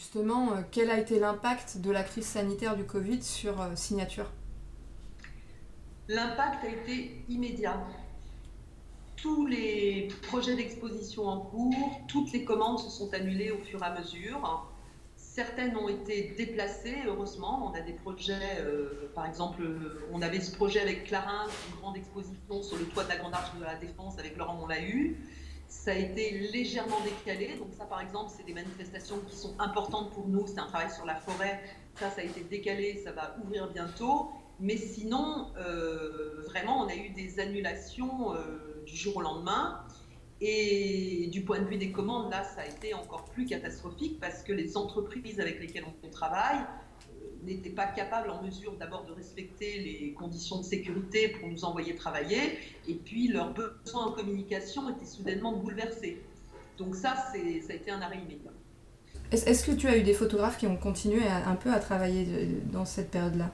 justement, quel a été l'impact de la crise sanitaire du Covid sur Signature? L'impact a été immédiat. Tous les projets d'exposition en cours, toutes les commandes se sont annulées au fur et à mesure. Certaines ont été déplacées, heureusement. On a des projets, euh, par exemple, on avait ce projet avec Clarins, une grande exposition sur le toit de la Grande Arche de la Défense avec Laurent, on. Ça a été légèrement décalé. Donc ça, par exemple, c'est des manifestations qui sont importantes pour nous. C'est un travail sur la forêt. Ça, ça a été décalé. Ça va ouvrir bientôt. Mais sinon, euh, vraiment, on a eu des annulations euh, du jour au lendemain. Et du point de vue des commandes, là, ça a été encore plus catastrophique parce que les entreprises avec lesquelles on travaille n'étaient pas capables en mesure d'abord de respecter les conditions de sécurité pour nous envoyer travailler, et puis leurs besoins en communication étaient soudainement bouleversés. Donc ça, ça a été un arrêt immédiat. Est-ce que tu as eu des photographes qui ont continué un peu à travailler dans cette période-là?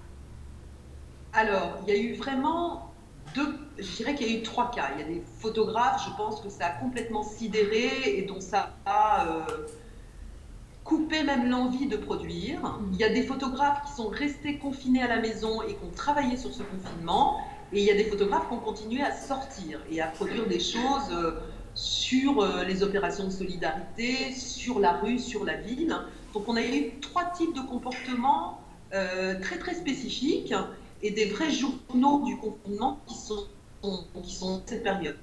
Alors, il y a eu vraiment deux, je dirais qu'il y a eu trois cas. Il y a des photographes, je pense que ça a complètement sidéré et dont ça a euh, coupé même l'envie de produire. Mm. Il y a des photographes qui sont restés confinés à la maison et qui ont travaillé sur ce confinement. Et il y a des photographes qui ont continué à sortir et à produire des choses euh, sur euh, les opérations de solidarité, sur la rue, sur la ville. Donc on a eu trois types de comportements très très spécifiques et des vrais journaux du confinement qui sont, qui sont cette période.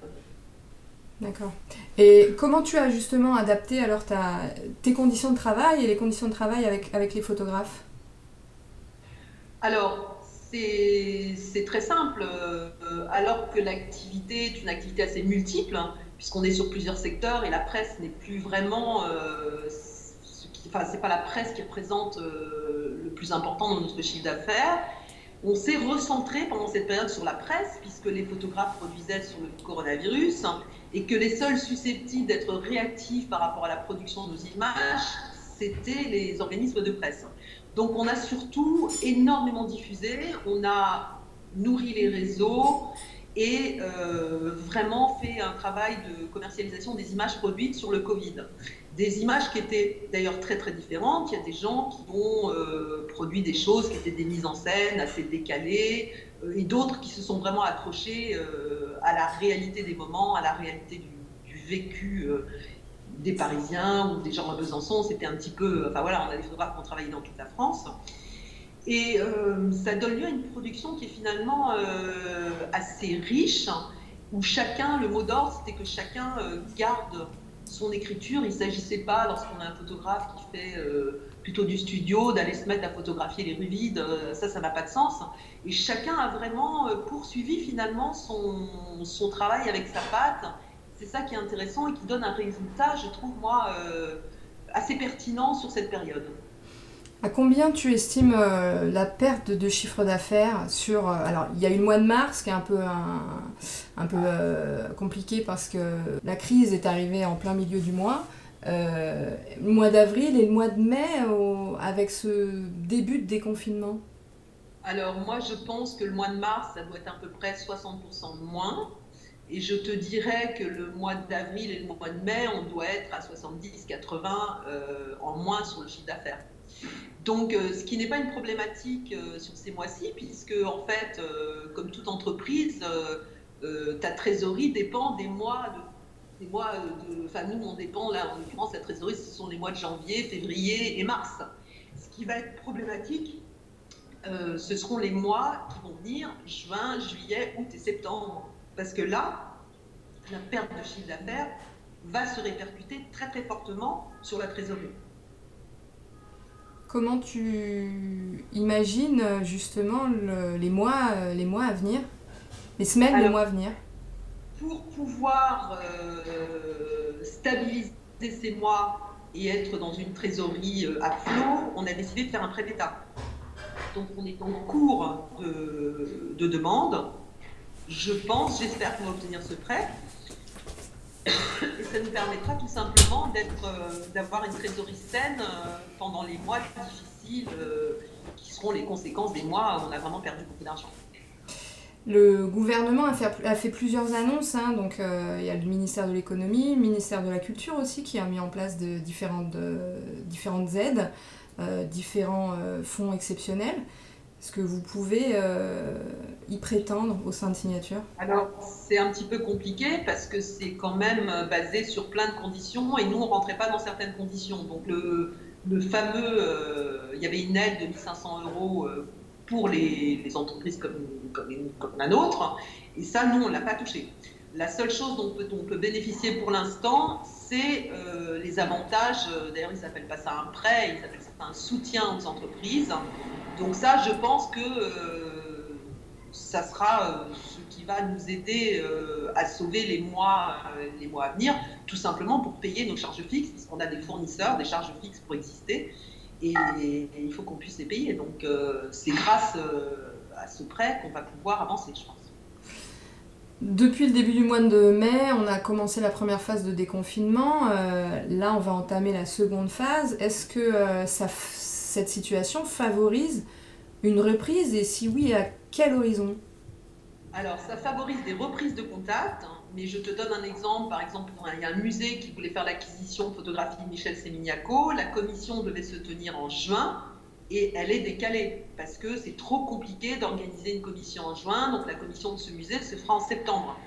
D'accord. Et comment tu as justement adapté alors ta, tes conditions de travail et les conditions de travail avec, avec les photographes? Alors, c'est très simple. Euh, alors que l'activité est une activité assez multiple, hein, puisqu'on est sur plusieurs secteurs et la presse n'est plus vraiment. Euh, enfin, c'est pas la presse qui représente euh, le plus important dans notre chiffre d'affaires. On s'est recentré pendant cette période sur la presse, puisque les photographes produisaient sur le coronavirus, et que les seuls susceptibles d'être réactifs par rapport à la production de nos images, c'était les organismes de presse. Donc on a surtout énormément diffusé, on a nourri les réseaux et euh, vraiment fait un travail de commercialisation des images produites sur le Covid des images qui étaient d'ailleurs très très différentes. Il y a des gens qui ont euh, produit des choses qui étaient des mises en scène assez décalées, euh, et d'autres qui se sont vraiment accrochés à la réalité des moments, à la réalité du, vécu des Parisiens ou des gens à Besançon. C'était un petit peu, enfin voilà, on a des photographes qui ont travaillé dans toute la France. Et ça donne lieu à une production qui est finalement assez riche, où chacun, le mot d'ordre, c'était que chacun garde son écriture. Il ne s'agissait pas, lorsqu'on a un photographe qui fait euh, plutôt du studio, d'aller se mettre à photographier les rues vides. Euh, ça, ça n'a pas de sens. Et chacun a vraiment euh, poursuivi finalement son, son travail avec sa patte. C'est ça qui est intéressant et qui donne un résultat, je trouve, moi, assez pertinent sur cette période. À combien tu estimes euh, la perte de chiffre d'affaires sur... Euh, alors, il y a eu le mois de mars qui est un peu, un, peu euh, compliqué parce que la crise est arrivée en plein milieu du mois. le mois d'avril et le mois de mai avec ce début de déconfinement? Alors, moi, je pense que le mois de mars, ça doit être à peu près 60% de moins. Et je te dirais que le mois d'avril et le mois de mai, on doit être à 70-80 en moins sur le chiffre d'affaires. Donc, euh, ce qui n'est pas une problématique euh, sur ces mois-ci, puisque, en fait, euh, comme toute entreprise, ta trésorerie dépend des mois de. Des mois de enfin, nous, on dépend, là, en l'occurrence, la trésorerie, ce sont les mois de janvier, février et mars. Ce qui va être problématique, ce seront les mois qui vont venir, juin, juillet, août et septembre. Parce que là, la perte de chiffre d'affaires va se répercuter très très fortement sur la trésorerie. Comment tu imagines justement les, mois, euh, les mois à venir, les semaines, les mois à venir? Pour pouvoir euh, stabiliser ces mois et être dans une trésorerie euh, à flot, on a décidé de faire un prêt d'État. Donc on est en cours de, de demande. Je pense, j'espère qu'on va obtenir ce prêt. Et ça nous permettra tout simplement euh, d'avoir une trésorerie saine euh, pendant les mois difficiles euh, qui seront les conséquences des mois où on a vraiment perdu beaucoup d'argent. Le gouvernement a fait, plusieurs annonces, hein, il y a le ministère de l'économie, le ministère de la culture aussi qui a mis en place différentes, aides, différents fonds exceptionnels. Est-ce que vous pouvez y prétendre au sein de Signature Alors c'est un petit peu compliqué parce que c'est quand même basé sur plein de conditions et nous on ne rentrait pas dans certaines conditions. Donc le, le fameux, il y avait une aide de 1500 euros pour les, entreprises comme, comme, la nôtre. Et ça, nous, on ne l'a pas touché. La seule chose dont on peut bénéficier pour l'instant, c'est euh, les avantages. Euh, d'ailleurs, ils n'appellent pas ça un prêt, ils appellent ça un soutien aux entreprises. Donc ça, je pense que euh, ça sera ce qui va nous aider à sauver les mois, les mois à venir, tout simplement pour payer nos charges fixes, parce qu'on a des fournisseurs, des charges fixes pour exister et, il faut qu'on puisse les payer. Donc euh, c'est grâce euh, à ce prêt qu'on va pouvoir avancer, je pense. Depuis le début du mois de mai, on a commencé la première phase de déconfinement. Euh, là, on va entamer la seconde phase. Est-ce que ça, cette situation favorise une reprise? Et si oui, à quel horizon? Alors, ça favorise des reprises de contact. Hein, mais je te donne un exemple. Par exemple, il y a un musée qui voulait faire l'acquisition photographie de Michel Sémignaco. La commission devait se tenir en juin et elle est décalée parce que c'est trop compliqué d'organiser une commission en juin. Donc la commission de ce musée se fera en septembre.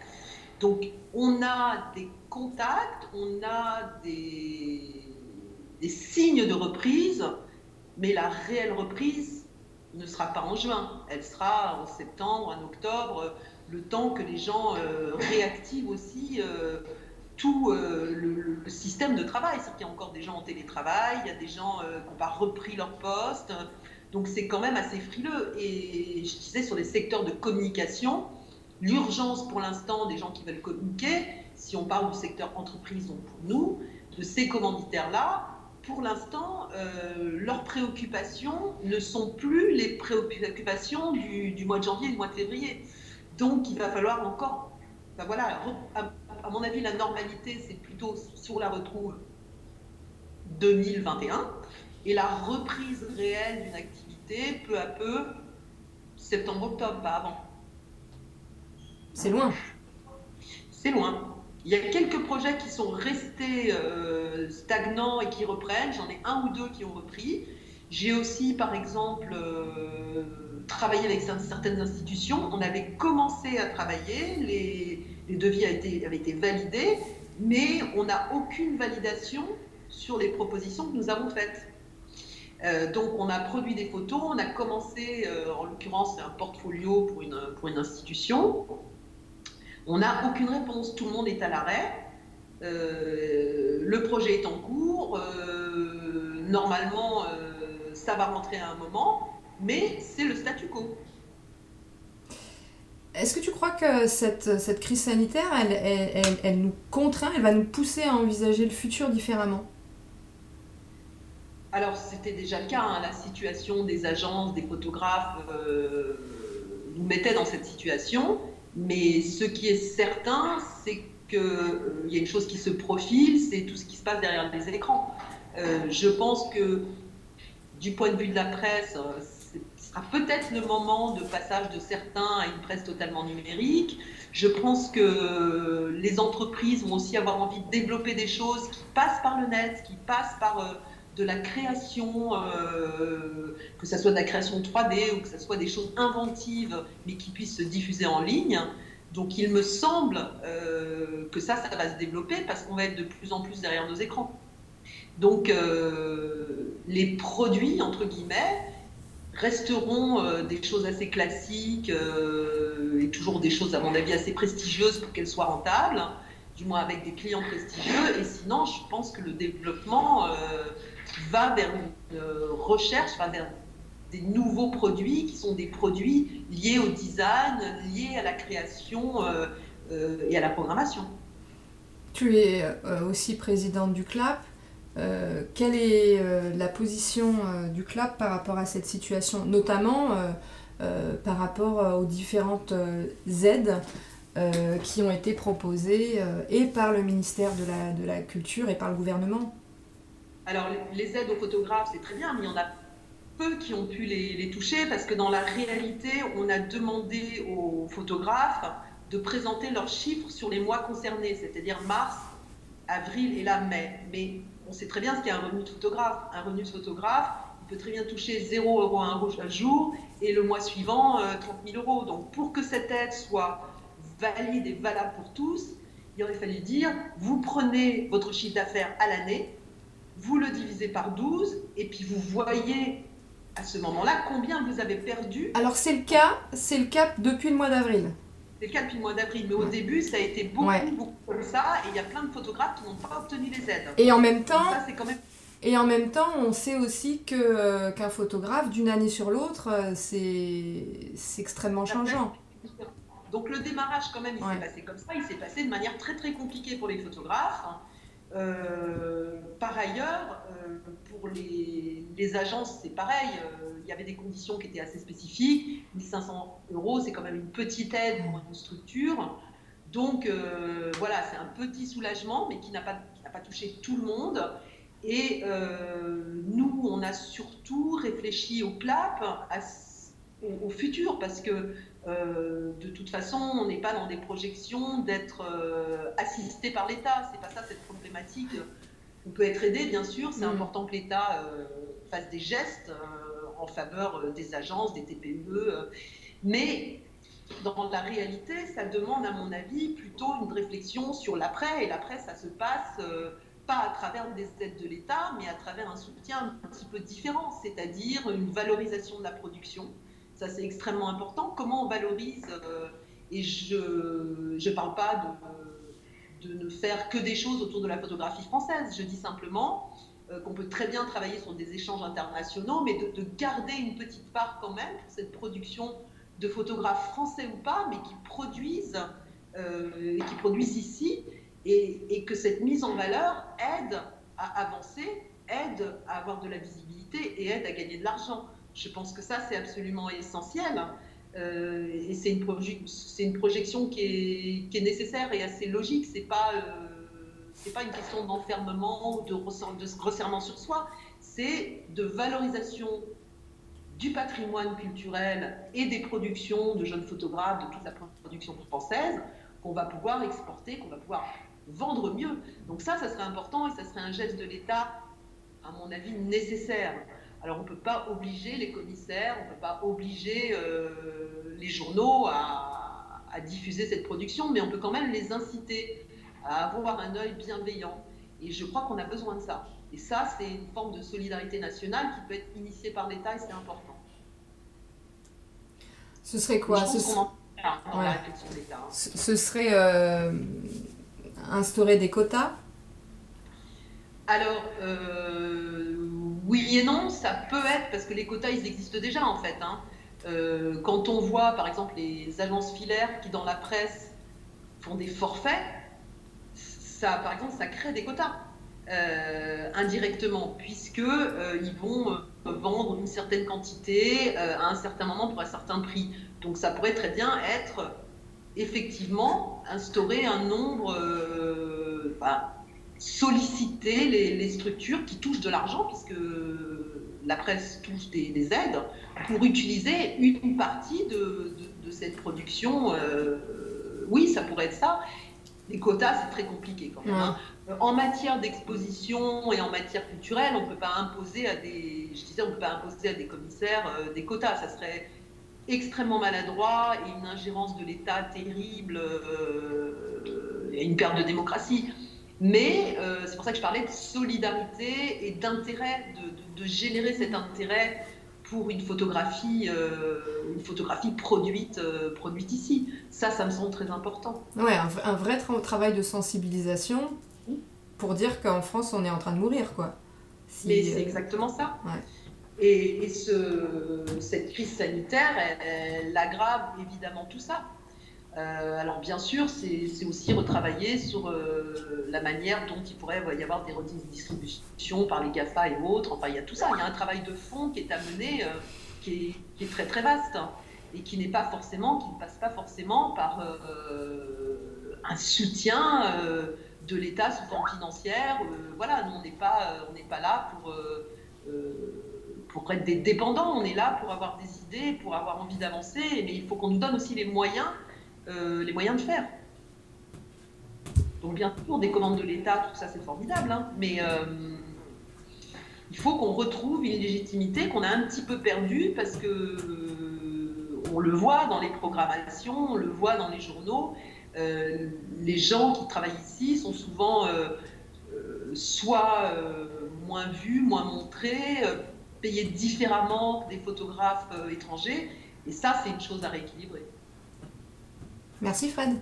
Donc on a des contacts, on a des, signes de reprise, mais la réelle reprise ne sera pas en juin. Elle sera en septembre, en octobre le temps que les gens euh, réactivent aussi euh, tout euh, le, système de travail. C'est qu'il y a encore des gens en télétravail, il y a des gens qui n'ont pas repris leur poste. Donc c'est quand même assez frileux. Et je disais sur les secteurs de communication, l'urgence pour l'instant des gens qui veulent communiquer, si on parle du secteur entreprise, donc pour nous, de ces commanditaires-là, pour l'instant, leurs préoccupations ne sont plus les préoccupations du, du, mois de janvier et du mois de février. Donc, il va falloir encore. Ben voilà, à, mon avis, la normalité, c'est plutôt sur la retrouve 2021. Et la reprise réelle d'une activité, peu à peu, septembre-octobre, pas avant. C'est loin. C'est loin. Il y a quelques projets qui sont restés euh, stagnants et qui reprennent. J'en ai un ou deux qui ont repris. J'ai aussi, par exemple, euh, travaillé avec certaines institutions. On avait commencé à travailler, les, devis été, avaient été validés, mais on n'a aucune validation sur les propositions que nous avons faites. Euh, donc on a produit des photos, on a commencé, euh, en l'occurrence c'est un portfolio pour une, pour une institution. On n'a aucune réponse, tout le monde est à l'arrêt. le projet est en cours. normalement, ça va rentrer à un moment, mais c'est le statu quo. Est-ce que tu crois que cette, crise sanitaire, elle, nous contraint, elle va nous pousser à envisager le futur différemment? Alors, c'était déjà le cas. Hein. la situation des agences, des photographes euh, nous mettait dans cette situation. Mais ce qui est certain, c'est qu'il euh, y a une chose qui se profile, c'est tout ce qui se passe derrière les écrans. Euh, je pense que du point de vue de la presse, sera peut-être le moment de passage de certains à une presse totalement numérique. Je pense que les entreprises vont aussi avoir envie de développer des choses qui passent par le net, qui passent par euh, de la création, euh, que ce soit de la création 3D ou que ce soit des choses inventives, mais qui puissent se diffuser en ligne. Donc il me semble que ça, ça va se développer parce qu'on va être de plus en plus derrière nos écrans. Donc euh, les produits, entre guillemets, resteront euh, des choses assez classiques euh, et toujours des choses, à mon avis, assez prestigieuses pour qu'elles soient rentables, du moins avec des clients prestigieux. Et sinon, je pense que le développement va vers une recherche, va vers des nouveaux produits qui sont des produits liés au design, liés à la création et à la programmation. Tu es aussi présidente du CLAP. Euh, quelle est euh, la position euh, du CLAP par rapport à cette situation, notamment par rapport aux différentes aides qui ont été proposées et par le ministère de la, Culture et par le gouvernement? Alors, les aides aux photographes, c'est très bien, mais il y en a peu qui ont pu les, toucher parce que dans la réalité, on a demandé aux photographes de présenter leurs chiffres sur les mois concernés, c'est-à-dire mars, avril et là mai. Mais on sait très bien ce qu'est un revenu de photographe. Un revenu de photographe, il peut très bien toucher 0 euros un jour et le mois suivant 30 euh, 000 euros. Donc pour que cette aide soit valide et valable pour tous, il aurait fallu dire, vous prenez votre chiffre d'affaires à l'année, vous le divisez par 12 et puis vous voyez à ce moment-là combien vous avez perdu. Alors c'est le cas, c'est le cas depuis le mois d'avril. C'est le cas depuis le mois d'avril, mais au début ça a été beaucoup, beaucoup comme ça et il y a plein de photographes qui n'ont pas obtenu les aides. Et en même temps, Et en même temps, on sait aussi que euh, qu'un photographe, d'une année sur l'autre, euh, c'est extrêmement changeant. Donc le démarrage, quand même, il s'est passé comme ça. Il s'est passé de manière très très compliquée pour les photographes. Euh, par ailleurs, euh, pour les, agences, c'est pareil. Euh, il y avait des conditions qui étaient assez spécifiques. 1500 euros, c'est quand même une petite aide pour une structure. Donc voilà, c'est un petit soulagement, mais qui n'a pas, pas touché tout le monde. Et nous, on a surtout réfléchi au PLAP, au, au, futur, parce que euh, de toute façon, on n'est pas dans des projections d'être euh, assisté par l'État. C'est pas ça cette problématique. On peut être aidé, bien sûr. C'est mm. important que l'État euh, fasse des gestes en faveur des agences, des TPE. mais dans la réalité, ça demande, à mon avis, plutôt une réflexion sur l'après. Et l'après, ça se passe pas à travers des aides de l'État, mais à travers un soutien un petit peu différent, c'est-à-dire une valorisation de la production ça, c'est extrêmement important. Comment on valorise euh, Et je ne parle pas de, ne faire que des choses autour de la photographie française. Je dis simplement euh, qu'on peut très bien travailler sur des échanges internationaux, mais de, garder une petite part quand même pour cette production de photographes français ou pas, mais qui produisent, euh, qui produisent ici, et, et, que cette mise en valeur aide à avancer, aide à avoir de la visibilité et aide à gagner de l'argent. Je pense que ça, c'est absolument essentiel. Euh, et c'est une, projection qui est, nécessaire et assez logique. Ce n'est pas, euh, pas une question d'enfermement ou de, de sur soi. C'est de valorisation du patrimoine culturel et des productions de jeunes photographes, de toute la production française, qu'on va pouvoir exporter, qu'on va pouvoir vendre mieux. Donc ça, ça serait important et ça serait un geste de l'État, à mon avis, nécessaire. Alors on ne peut pas obliger les commissaires, on ne peut pas obliger euh, les journaux à, diffuser cette production, mais on peut quand même les inciter à avoir un œil bienveillant. Et je crois qu'on a besoin de ça. Et ça, c'est une forme de solidarité nationale qui peut être initiée par l'État et c'est important. Ce serait quoi? Ce, ce, serait euh, instaurer des quotas? Alors, euh, oui et non, ça peut être, parce que les quotas, ils existent déjà en fait. Hein. Euh, quand on voit par exemple les agences filaires qui dans la presse font des forfaits, ça par exemple ça crée des quotas euh, indirectement, puisque euh, ils vont vendre une certaine quantité à un certain moment pour un certain prix. Donc ça pourrait très bien être effectivement instaurer un nombre solliciter les, structures qui touchent de l'argent, puisque la presse touche des, aides, pour utiliser une partie de, cette production. Euh, oui, ça pourrait être ça. Les quotas, c'est très compliqué quand même. Hein. En matière d'exposition et en matière culturelle, on ne peut pas imposer à des, je disais, on peut pas imposer à des commissaires euh, des quotas. Ça serait extrêmement maladroit et une ingérence de l'État terrible euh, et une perte de démocratie. Mais euh, c'est pour ça que je parlais de solidarité et d'intérêt, de, générer cet intérêt pour une photographie, euh, une photographie produite, euh, produite ici. Ça, ça me semble très important. Ouais, un, vrai travail de sensibilisation pour dire qu'en France, on est en train de mourir, quoi. Mais c'est exactement ça. Et, ce, cette crise sanitaire, elle aggrave évidemment tout ça. Euh, alors bien sûr, c'est aussi retravailler sur euh, la manière dont il pourrait y avoir des redistributions par les GAFA et autres. Enfin, il y a tout ça. Il y a un travail de fond qui est à mener, euh, qui, est, très très vaste hein, et qui n'est pas forcément, qui ne passe pas forcément par un soutien de l'État sous forme financière. voilà, nous on n'est pas, on n'est pas là pour pour être des dépendants, on est là pour avoir des idées, pour avoir envie d'avancer, mais il faut qu'on nous donne aussi les moyens, euh, les moyens de faire. Donc bien sûr, des commandes de l'État, tout ça c'est formidable, hein, mais euh, il faut qu'on retrouve une légitimité qu'on a un petit peu perdue parce que euh, on le voit dans les programmations, on le voit dans les journaux. les gens qui travaillent ici sont souvent soit moins vus, moins montrés, payés différemment des photographes étrangers. Et ça, c'est une chose à rééquilibrer. Merci Fred.